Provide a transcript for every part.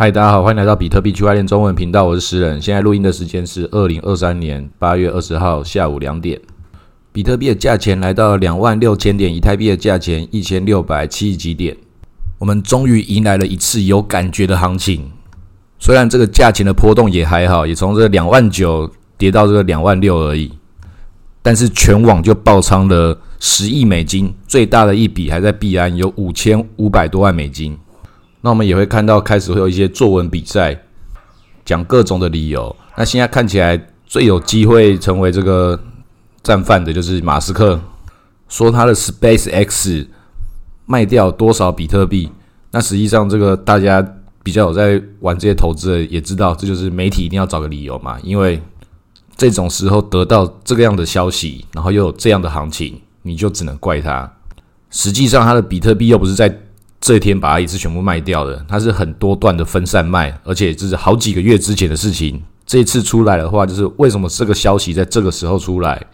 嗨，大家好，欢迎来到比特币区块链中文频道，我是石人。现在录音的时间是二零二三年八月二十号下午两点。比特币的价钱来到两万六千点，以太币的价钱一千六百七十几点。我们终于迎来了一次有感觉的行情。虽然这个价钱的波动也还好，也从这两万九跌到这个两万六而已，但是全网就爆仓了十亿美金，最大的一笔还在币安，有五千五百多万美金。那我们也会看到开始会有一些作文比赛，讲各种的理由。那现在看起来最有机会成为这个战犯的，就是马斯克，说他的 Space X 卖掉多少比特币。那实际上这个大家比较有在玩这些投资的，也知道这就是媒体一定要找个理由嘛，因为这种时候得到这个样的消息，然后又有这样的行情，你就只能怪他。实际上他的比特币又不是在。这一天把它一次全部卖掉的，它是很多段的分散卖，而且这是好几个月之前的事情。这一次出来的话，就是为什么这个消息在这个时候出来，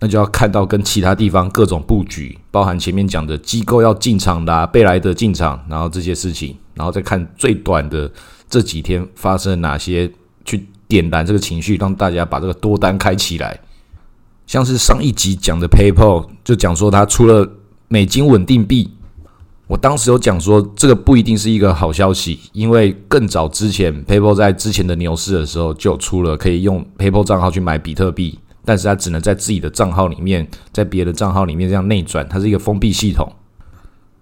那就要看到跟其他地方各种布局，包含前面讲的机构要进场啦，贝莱德进场，然后这些事情，然后再看最短的这几天发生了哪些，去点燃这个情绪，让大家把这个多单开起来。像是上一集讲的 PayPal，就讲说它出了美金稳定币。我当时有讲说，这个不一定是一个好消息，因为更早之前，PayPal 在之前的牛市的时候就出了可以用 PayPal 账号去买比特币，但是它只能在自己的账号里面，在别的账号里面这样内转，它是一个封闭系统，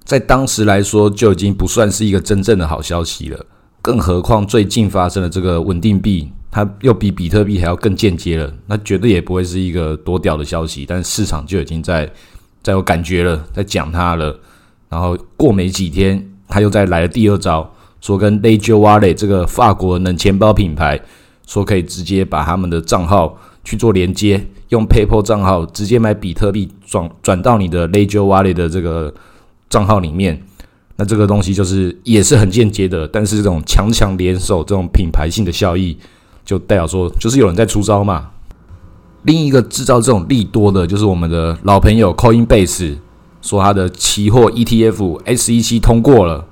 在当时来说就已经不算是一个真正的好消息了。更何况最近发生的这个稳定币，它又比比特币还要更间接了，那绝对也不会是一个多屌的消息，但市场就已经在在有感觉了，在讲它了。然后过没几天，他又再来了第二招，说跟 Ledger Wallet 这个法国冷钱包品牌，说可以直接把他们的账号去做连接，用 PayPal 账号直接买比特币转转到你的 Ledger Wallet 的这个账号里面。那这个东西就是也是很间接的，但是这种强强联手这种品牌性的效益，就代表说就是有人在出招嘛。另一个制造这种利多的，就是我们的老朋友 Coinbase。说他的期货 ETF SEC 通过了，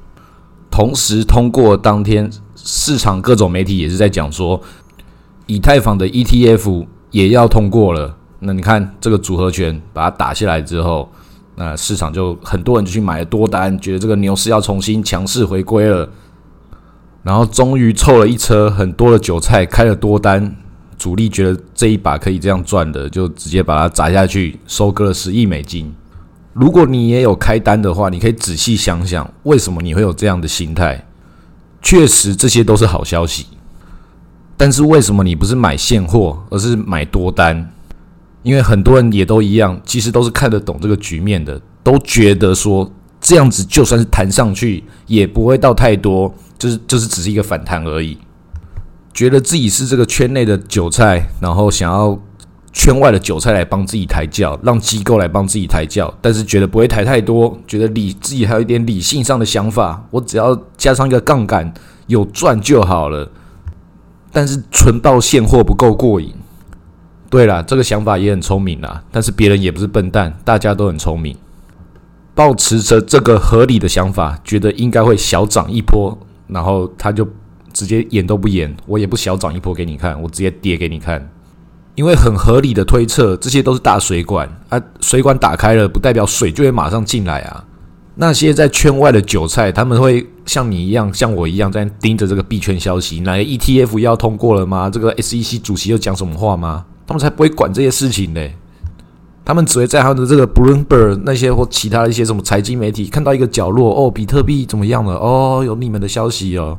同时通过当天，市场各种媒体也是在讲说，以太坊的 ETF 也要通过了。那你看这个组合拳把它打下来之后，那市场就很多人就去买了多单，觉得这个牛市要重新强势回归了。然后终于凑了一车很多的韭菜开了多单，主力觉得这一把可以这样赚的，就直接把它砸下去，收割了十亿美金。如果你也有开单的话，你可以仔细想想，为什么你会有这样的心态？确实，这些都是好消息。但是为什么你不是买现货，而是买多单？因为很多人也都一样，其实都是看得懂这个局面的，都觉得说这样子就算是弹上去，也不会到太多，就是就是只是一个反弹而已。觉得自己是这个圈内的韭菜，然后想要。圈外的韭菜来帮自己抬轿，让机构来帮自己抬轿，但是觉得不会抬太多，觉得理自己还有一点理性上的想法，我只要加上一个杠杆，有赚就好了。但是纯到现货不够过瘾。对了，这个想法也很聪明啦，但是别人也不是笨蛋，大家都很聪明，保持着这个合理的想法，觉得应该会小涨一波，然后他就直接演都不演，我也不小涨一波给你看，我直接跌给你看。因为很合理的推测，这些都是大水管啊，水管打开了，不代表水就会马上进来啊。那些在圈外的韭菜，他们会像你一样，像我一样在盯着这个币圈消息，哪个 ETF 要通过了吗？这个 SEC 主席又讲什么话吗？他们才不会管这些事情呢。他们只会在他们的这个 Bloomberg 那些或其他一些什么财经媒体看到一个角落，哦，比特币怎么样了？哦，有你们的消息哦。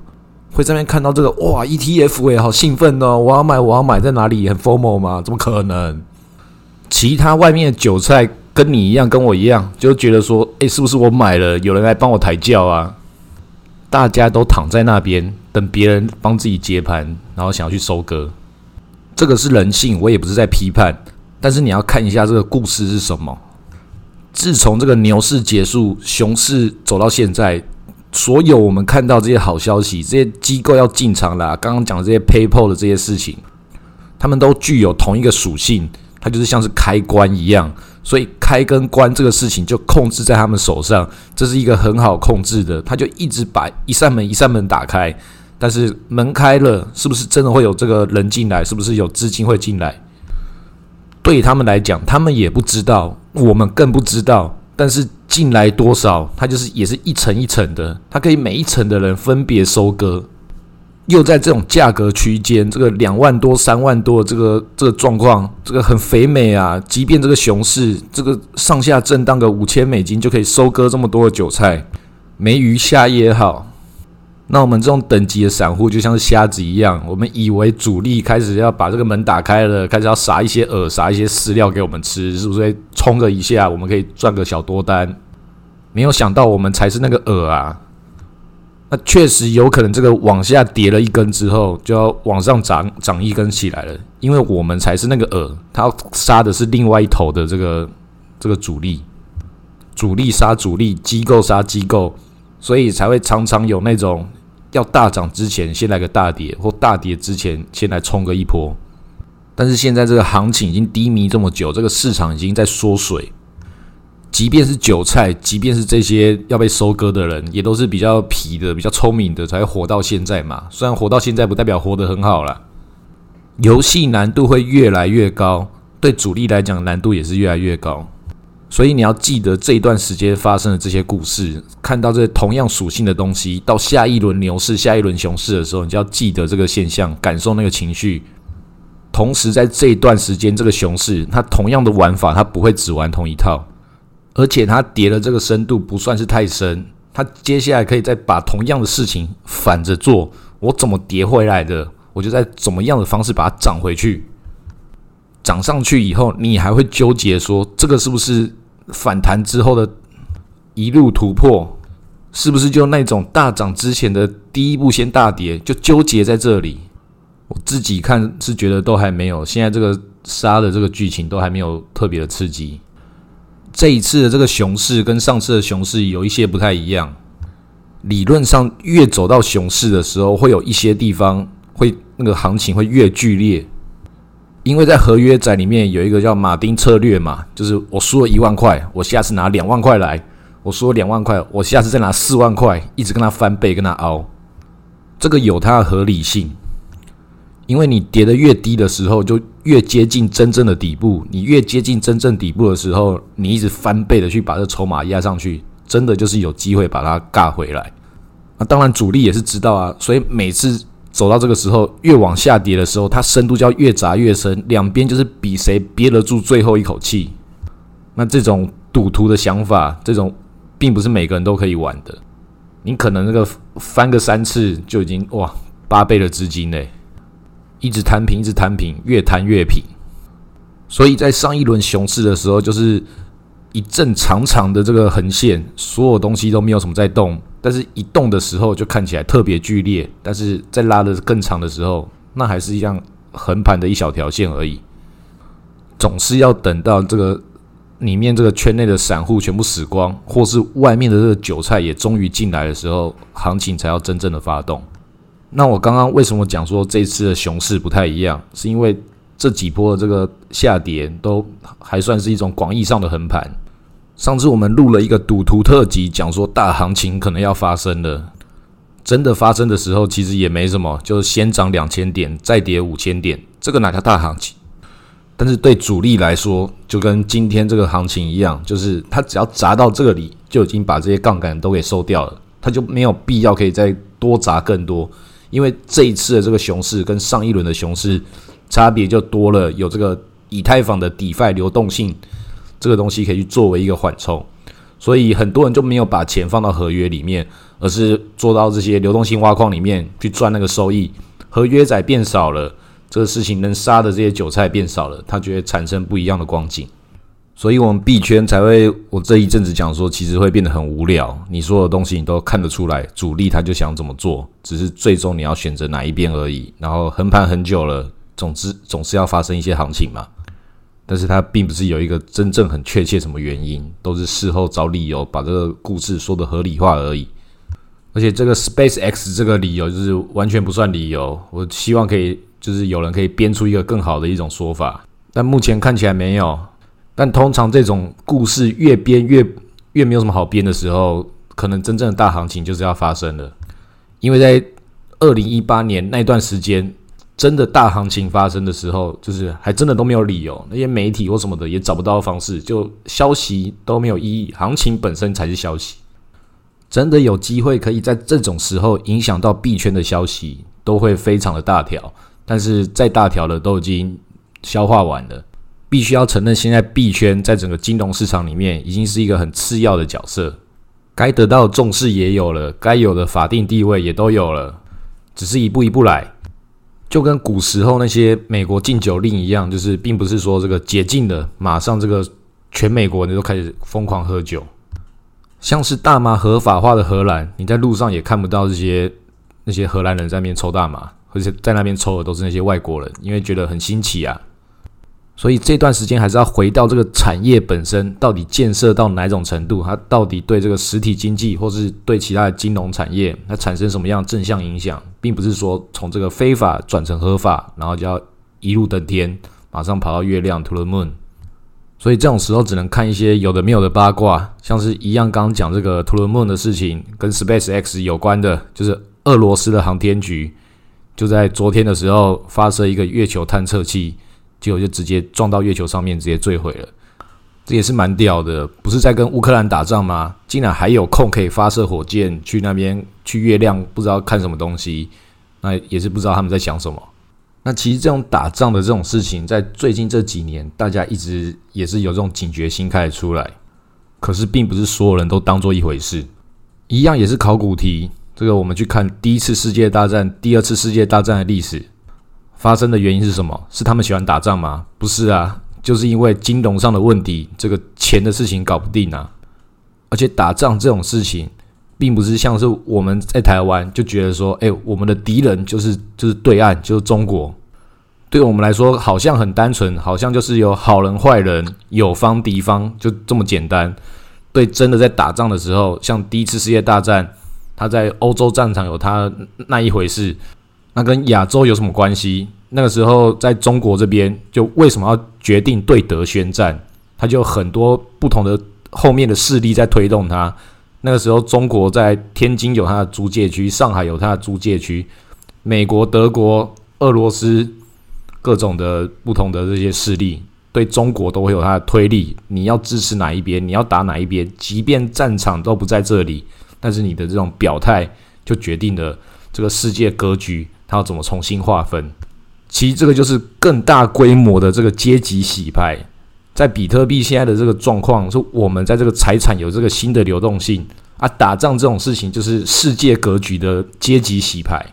会在那边看到这个哇 ETF 哎，好兴奋哦！我要买，我要买，在哪里？很 formal 吗？怎么可能？其他外面的韭菜跟你一样，跟我一样，就觉得说，哎，是不是我买了，有人来帮我抬轿啊？大家都躺在那边等别人帮自己接盘，然后想要去收割。这个是人性，我也不是在批判，但是你要看一下这个故事是什么。自从这个牛市结束，熊市走到现在。所有我们看到这些好消息，这些机构要进场啦，刚刚讲的这些 PayPal 的这些事情，他们都具有同一个属性，它就是像是开关一样，所以开跟关这个事情就控制在他们手上，这是一个很好控制的，他就一直把一扇门一扇门打开，但是门开了，是不是真的会有这个人进来？是不是有资金会进来？对他们来讲，他们也不知道，我们更不知道。但是进来多少，它就是也是一层一层的，它可以每一层的人分别收割。又在这种价格区间，这个两万多、三万多这个这个状况，这个很肥美啊！即便这个熊市，这个上下震荡个五千美金就可以收割这么多的韭菜，没鱼虾也好。那我们这种等级的散户就像是瞎子一样，我们以为主力开始要把这个门打开了，开始要撒一些饵、撒一些饲料给我们吃，是不是冲了一下，我们可以赚个小多单？没有想到我们才是那个饵啊！那确实有可能，这个往下跌了一根之后，就要往上涨涨一根起来了。因为我们才是那个饵，它杀的是另外一头的这个这个主力，主力杀主力，机构杀机构，所以才会常常有那种要大涨之前先来个大跌，或大跌之前先来冲个一波。但是现在这个行情已经低迷这么久，这个市场已经在缩水。即便是韭菜，即便是这些要被收割的人，也都是比较皮的、比较聪明的，才活到现在嘛。虽然活到现在不代表活得很好了，游戏难度会越来越高，对主力来讲难度也是越来越高。所以你要记得这一段时间发生的这些故事，看到这同样属性的东西，到下一轮牛市、下一轮熊市的时候，你就要记得这个现象，感受那个情绪。同时，在这一段时间，这个熊市它同样的玩法，它不会只玩同一套。而且它跌的这个深度不算是太深，它接下来可以再把同样的事情反着做。我怎么跌回来的，我就在怎么样的方式把它涨回去。涨上去以后，你还会纠结说这个是不是反弹之后的一路突破，是不是就那种大涨之前的第一步先大跌，就纠结在这里。我自己看是觉得都还没有，现在这个杀的这个剧情都还没有特别的刺激。这一次的这个熊市跟上次的熊市有一些不太一样。理论上，越走到熊市的时候，会有一些地方会那个行情会越剧烈，因为在合约仔里面有一个叫马丁策略嘛，就是我输了一万块，我下次拿两万块来；我输了两万块，我下次再拿四万块，一直跟他翻倍，跟他熬，这个有它的合理性。因为你跌得越低的时候，就越接近真正的底部。你越接近真正底部的时候，你一直翻倍的去把这筹码压上去，真的就是有机会把它尬回来。那当然主力也是知道啊，所以每次走到这个时候，越往下跌的时候，它深度就要越砸越深，两边就是比谁憋得住最后一口气。那这种赌徒的想法，这种并不是每个人都可以玩的。你可能那个翻个三次就已经哇八倍的资金嘞。一直摊平，一直摊平，越摊越平。所以在上一轮熊市的时候，就是一阵长长的这个横线，所有东西都没有什么在动，但是一动的时候就看起来特别剧烈。但是在拉的更长的时候，那还是一样横盘的一小条线而已。总是要等到这个里面这个圈内的散户全部死光，或是外面的这个韭菜也终于进来的时候，行情才要真正的发动。那我刚刚为什么讲说这次的熊市不太一样？是因为这几波的这个下跌都还算是一种广义上的横盘。上次我们录了一个赌徒特辑，讲说大行情可能要发生了。真的发生的时候，其实也没什么，就是先涨两千点，再跌五千点，这个哪叫大行情？但是对主力来说，就跟今天这个行情一样，就是他只要砸到这里，就已经把这些杠杆都给收掉了，他就没有必要可以再多砸更多。因为这一次的这个熊市跟上一轮的熊市差别就多了，有这个以太坊的 DeFi 流动性这个东西可以去作为一个缓冲，所以很多人就没有把钱放到合约里面，而是做到这些流动性挖矿里面去赚那个收益。合约仔变少了，这个事情能杀的这些韭菜变少了，它就会产生不一样的光景。所以，我们币圈才会，我这一阵子讲说，其实会变得很无聊。你所有东西你都看得出来，主力他就想怎么做，只是最终你要选择哪一边而已。然后横盘很久了，总之总是要发生一些行情嘛。但是它并不是有一个真正很确切什么原因，都是事后找理由把这个故事说的合理化而已。而且这个 Space X 这个理由就是完全不算理由。我希望可以，就是有人可以编出一个更好的一种说法，但目前看起来没有。但通常这种故事越编越越没有什么好编的时候，可能真正的大行情就是要发生了。因为在二零一八年那段时间，真的大行情发生的时候，就是还真的都没有理由，那些媒体或什么的也找不到方式，就消息都没有意义，行情本身才是消息。真的有机会可以在这种时候影响到币圈的消息，都会非常的大条。但是再大条的都已经消化完了，必须要承认，现在币圈在整个金融市场里面已经是一个很次要的角色，该得到重视也有了，该有的法定地位也都有了，只是一步一步来，就跟古时候那些美国禁酒令一样，就是并不是说这个解禁了，马上这个全美国人都开始疯狂喝酒。像是大麻合法化的荷兰，你在路上也看不到这些那些荷兰人在那边抽大麻，而且在那边抽的都是那些外国人，因为觉得很新奇啊。所以这段时间还是要回到这个产业本身，到底建设到哪种程度，它到底对这个实体经济或是对其他的金融产业，它产生什么样正向影响，并不是说从这个非法转成合法，然后就要一路登天，马上跑到月亮 to the moon。所以这种时候只能看一些有的没有的八卦，像是一样刚讲这个 To the Moon 的事情，跟 Space X 有关的，就是俄罗斯的航天局就在昨天的时候发射一个月球探测器，结果就直接撞到月球上面，直接坠毁了。这也是蛮屌的，不是在跟乌克兰打仗吗？竟然还有空可以发射火箭去那边去月亮，不知道看什么东西，那也是不知道他们在想什么。那其实这种打仗的这种事情，在最近这几年，大家一直也是有这种警觉心开始出来。可是，并不是所有人都当做一回事。一样也是考古题，这个我们去看第一次世界大战、第二次世界大战的历史，发生的原因是什么？是他们喜欢打仗吗？不是啊，就是因为金融上的问题，这个钱的事情搞不定啊。而且打仗这种事情。并不是像是我们在台湾就觉得说，哎，我们的敌人就是就是对岸，就是中国。对我们来说，好像很单纯，好像就是有好人坏人，有方敌方，就这么简单。对，真的在打仗的时候，像第一次世界大战，他在欧洲战场有他那一回事，那跟亚洲有什么关系？那个时候在中国这边，就为什么要决定对德宣战？他就很多不同的后面的势力在推动他。那个时候，中国在天津有它的租界区，上海有它的租界区，美国、德国、俄罗斯各种的不同的这些势力，对中国都会有它的推力。你要支持哪一边，你要打哪一边，即便战场都不在这里，但是你的这种表态就决定了这个世界格局，他要怎么重新划分。其实这个就是更大规模的这个阶级洗牌。在比特币现在的这个状况，是我们在这个财产有这个新的流动性。啊，打仗这种事情就是世界格局的阶级洗牌，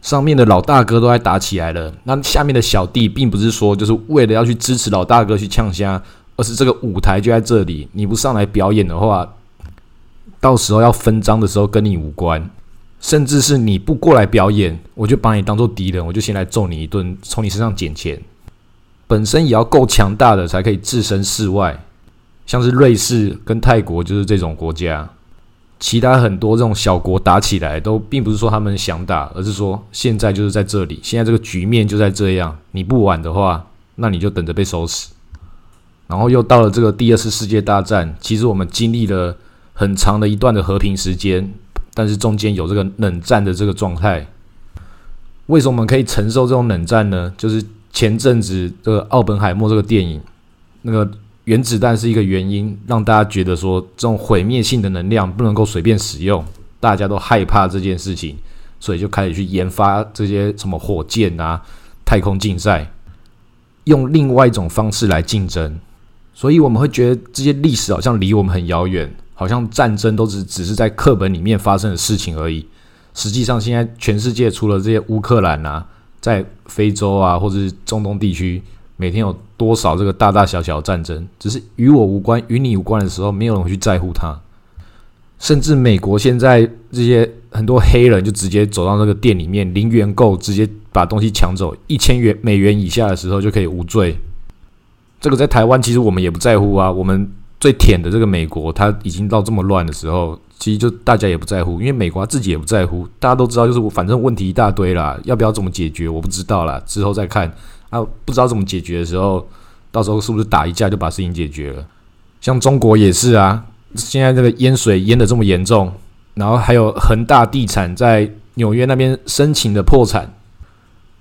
上面的老大哥都在打起来了，那下面的小弟并不是说就是为了要去支持老大哥去呛虾，而是这个舞台就在这里，你不上来表演的话，到时候要分赃的时候跟你无关，甚至是你不过来表演，我就把你当做敌人，我就先来揍你一顿，从你身上捡钱。本身也要够强大的才可以置身事外，像是瑞士跟泰国就是这种国家，其他很多这种小国打起来都并不是说他们想打，而是说现在就是在这里，现在这个局面就在这样，你不玩的话，那你就等着被收拾。然后又到了这个第二次世界大战，其实我们经历了很长的一段的和平时间，但是中间有这个冷战的这个状态。为什么我们可以承受这种冷战呢？就是。前阵子这个奥本海默这个电影，那个原子弹是一个原因，让大家觉得说这种毁灭性的能量不能够随便使用，大家都害怕这件事情，所以就开始去研发这些什么火箭啊、太空竞赛，用另外一种方式来竞争。所以我们会觉得这些历史好像离我们很遥远，好像战争都只只是在课本里面发生的事情而已。实际上，现在全世界除了这些乌克兰啊。在非洲啊，或者是中东地区，每天有多少这个大大小小的战争，只是与我无关、与你无关的时候，没有人会去在乎它。甚至美国现在这些很多黑人就直接走到那个店里面，零元购，直接把东西抢走，一千元美元以下的时候就可以无罪。这个在台湾其实我们也不在乎啊，我们最舔的这个美国，它已经到这么乱的时候。其实就大家也不在乎，因为美国自己也不在乎。大家都知道，就是我反正问题一大堆啦，要不要怎么解决，我不知道啦，之后再看。啊，不知道怎么解决的时候，到时候是不是打一架就把事情解决了？像中国也是啊，现在这个淹水淹的这么严重，然后还有恒大地产在纽约那边申请的破产，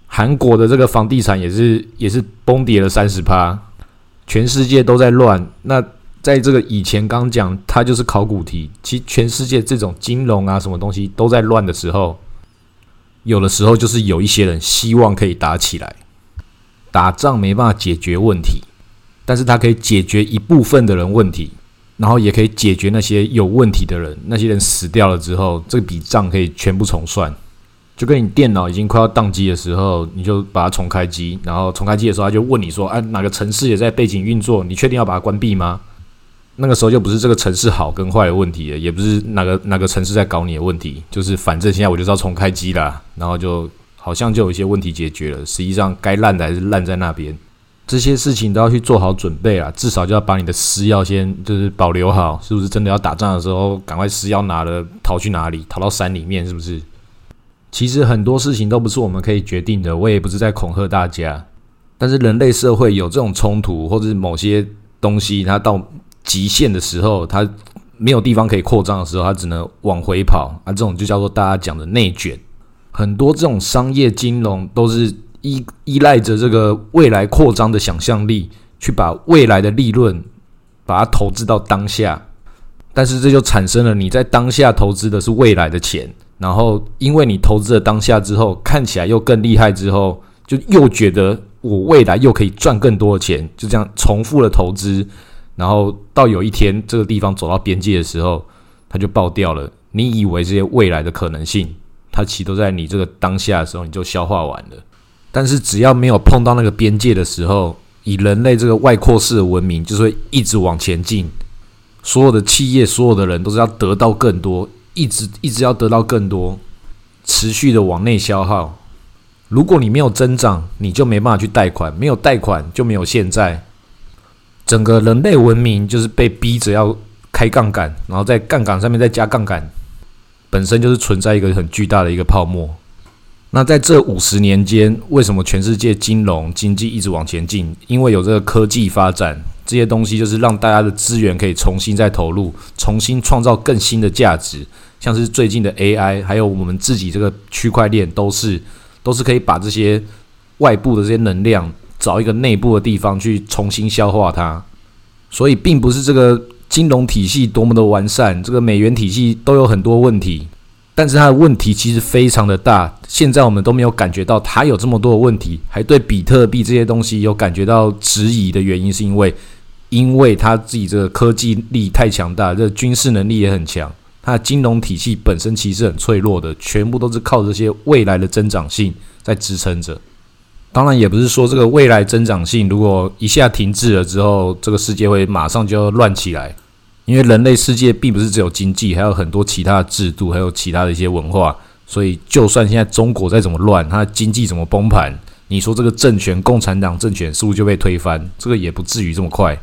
韩国的这个房地产也是也是崩跌了三十趴，全世界都在乱。那在这个以前刚讲，它就是考古题，其实全世界这种金融啊什么东西都在乱的时候，有的时候就是有一些人希望可以打起来，打仗没办法解决问题，但是他可以解决一部分的人问题。然后也可以解决那些有问题的人，那些人死掉了之后，这笔账可以全部重算。就跟你电脑已经快要宕机的时候，你就把它重开机，然后重开机的时候，他就问你说：“哎，哪个城市也在背景运作？你确定要把它关闭吗？”那个时候就不是这个城市好跟坏的问题了，也不是哪个哪个城市在搞你的问题，就是反正现在我就是要重开机啦，然后就好像就有一些问题解决了，实际上该烂的还是烂在那边。这些事情都要去做好准备啊，至少就要把你的私钥先就是保留好，是不是真的要打仗的时候，赶快私钥拿了逃去哪里？逃到山里面是不是？其实很多事情都不是我们可以决定的，我也不是在恐吓大家。但是人类社会有这种冲突，或者是某些东西它到极限的时候，它没有地方可以扩张的时候，它只能往回跑啊，这种就叫做大家讲的内卷。很多这种商业金融都是。依依赖着这个未来扩张的想象力，去把未来的利润把它投资到当下，但是这就产生了你在当下投资的是未来的钱，然后因为你投资了当下之后，看起来又更厉害之后，就又觉得我未来又可以赚更多的钱，就这样重复了投资，然后到有一天这个地方走到边界的时候，它就爆掉了。你以为这些未来的可能性，它其实都在你这个当下的时候你就消化完了。但是只要没有碰到那个边界的时候，以人类这个外扩式的文明，就是会一直往前进。所有的企业，所有的人都是要得到更多，一直一直要得到更多，持续的往内消耗。如果你没有增长，你就没办法去贷款，没有贷款就没有现在。整个人类文明就是被逼着要开杠杆，然后在杠杆上面再加杠杆，本身就是存在一个很巨大的一个泡沫。那在这五十年间，为什么全世界金融经济一直往前进？因为有这个科技发展，这些东西就是让大家的资源可以重新再投入，重新创造更新的价值。像是最近的 AI，还有我们自己这个区块链，都是都是可以把这些外部的这些能量，找一个内部的地方去重新消化它。所以，并不是这个金融体系多么的完善，这个美元体系都有很多问题。但是它的问题其实非常的大，现在我们都没有感觉到它有这么多的问题，还对比特币这些东西有感觉到质疑的原因，是因为因为它自己这个科技力太强大，这军事能力也很强，它的金融体系本身其实很脆弱的，全部都是靠这些未来的增长性在支撑着。当然，也不是说这个未来增长性如果一下停滞了之后，这个世界会马上就要乱起来。因为人类世界并不是只有经济，还有很多其他的制度，还有其他的一些文化。所以，就算现在中国再怎么乱，它的经济怎么崩盘，你说这个政权，共产党政权是不是就被推翻？这个也不至于这么快。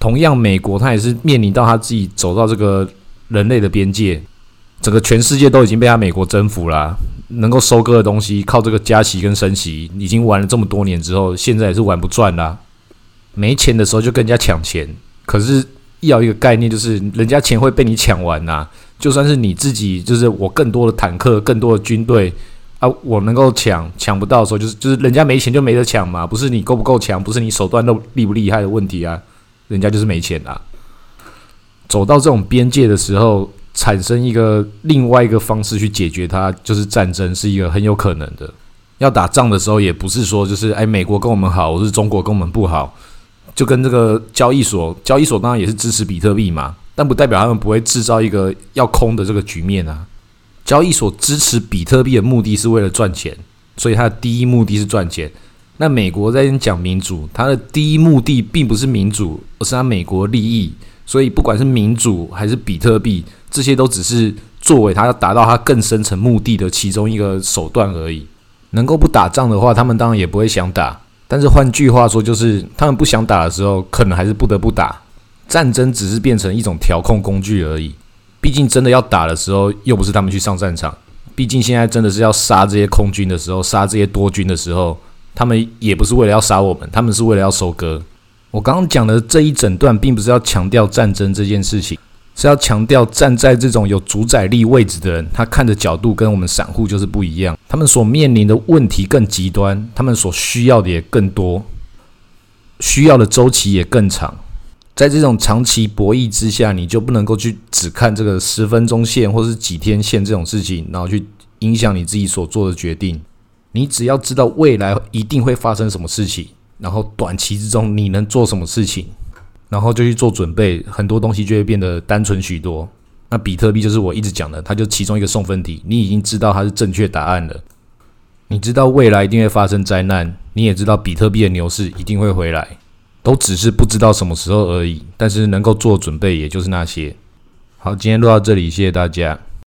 同样，美国它也是面临到它自己走到这个人类的边界，整个全世界都已经被他美国征服了，能够收割的东西，靠这个加息跟升息，已经玩了这么多年之后，现在也是玩不转啦。没钱的时候就跟人家抢钱，可是。要一个概念，就是人家钱会被你抢完呐。就算是你自己，就是我更多的坦克、更多的军队啊，我能够抢抢不到的时候，就是就是人家没钱就没得抢嘛。不是你够不够强，不是你手段都厉不厉害的问题啊，人家就是没钱啊。走到这种边界的时候，产生一个另外一个方式去解决它，就是战争，是一个很有可能的。要打仗的时候，也不是说就是哎，美国跟我们好，或是中国跟我们不好。就跟这个交易所，交易所当然也是支持比特币嘛，但不代表他们不会制造一个要空的这个局面啊。交易所支持比特币的目的是为了赚钱，所以它的第一目的是赚钱。那美国在讲民主，它的第一目的并不是民主，而是它美国利益。所以不管是民主还是比特币，这些都只是作为他要达到他更深层目的的其中一个手段而已。能够不打仗的话，他们当然也不会想打。但是换句话说，就是他们不想打的时候，可能还是不得不打。战争只是变成一种调控工具而已。毕竟真的要打的时候，又不是他们去上战场。毕竟现在真的是要杀这些空军的时候，杀这些多军的时候，他们也不是为了要杀我们，他们是为了要收割。我刚刚讲的这一整段，并不是要强调战争这件事情，是要强调站在这种有主宰力位置的人，他看的角度跟我们散户就是不一样，他们所面临的问题更极端，他们所需要的也更多，需要的周期也更长。在这种长期博弈之下，你就不能够去只看这个十分钟线或是几天线这种事情，然后去影响你自己所做的决定。你只要知道未来一定会发生什么事情，然后短期之中你能做什么事情，然后就去做准备，很多东西就会变得单纯许多。那比特币就是我一直讲的，它就其中一个送分题。你已经知道它是正确答案了，你知道未来一定会发生灾难，你也知道比特币的牛市一定会回来。都只是不知道什么时候而已，但是能够做准备，也就是那些。好，今天录到这里，谢谢大家。